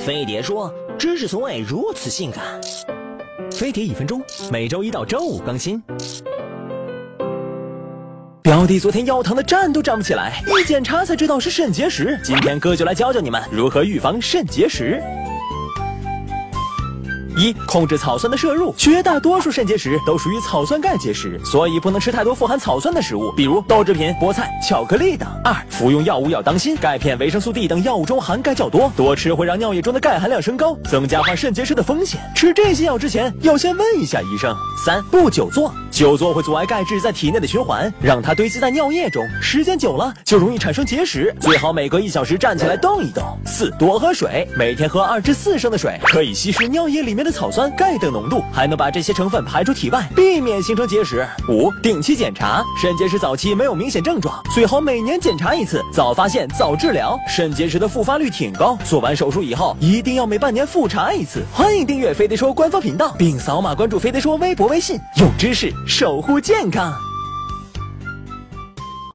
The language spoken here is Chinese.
飞碟说：“知识从未如此性感。”飞碟一分钟，每周一到周五更新。表弟昨天腰疼的站都站不起来，一检查才知道是肾结石。今天哥就来教教你们如何预防肾结石。一、控制草酸的摄入。绝大多数肾结石都属于草酸钙结石，所以不能吃太多富含草酸的食物，比如豆制品、菠菜、巧克力等。二、服用药物要当心，钙片、维生素 D 等药物中含钙较多，多吃会让尿液中的钙含量升高，增加患肾结石的风险。吃这些药之前要先问一下医生。三、不久坐。久坐会阻碍钙质在体内的循环，让它堆积在尿液中，时间久了就容易产生结石。最好每隔一小时站起来动一动。四、多喝水，每天喝二至四升的水，可以稀释尿液里面的草酸、钙等浓度，还能把这些成分排出体外，避免形成结石。五、定期检查，肾结石早期没有明显症状，最好每年检查一次，早发现早治疗。肾结石的复发率挺高，做完手术以后一定要每半年复查一次。欢迎订阅飞得说官方频道，并扫码关注飞得说微博、微信，用知识。守护健康。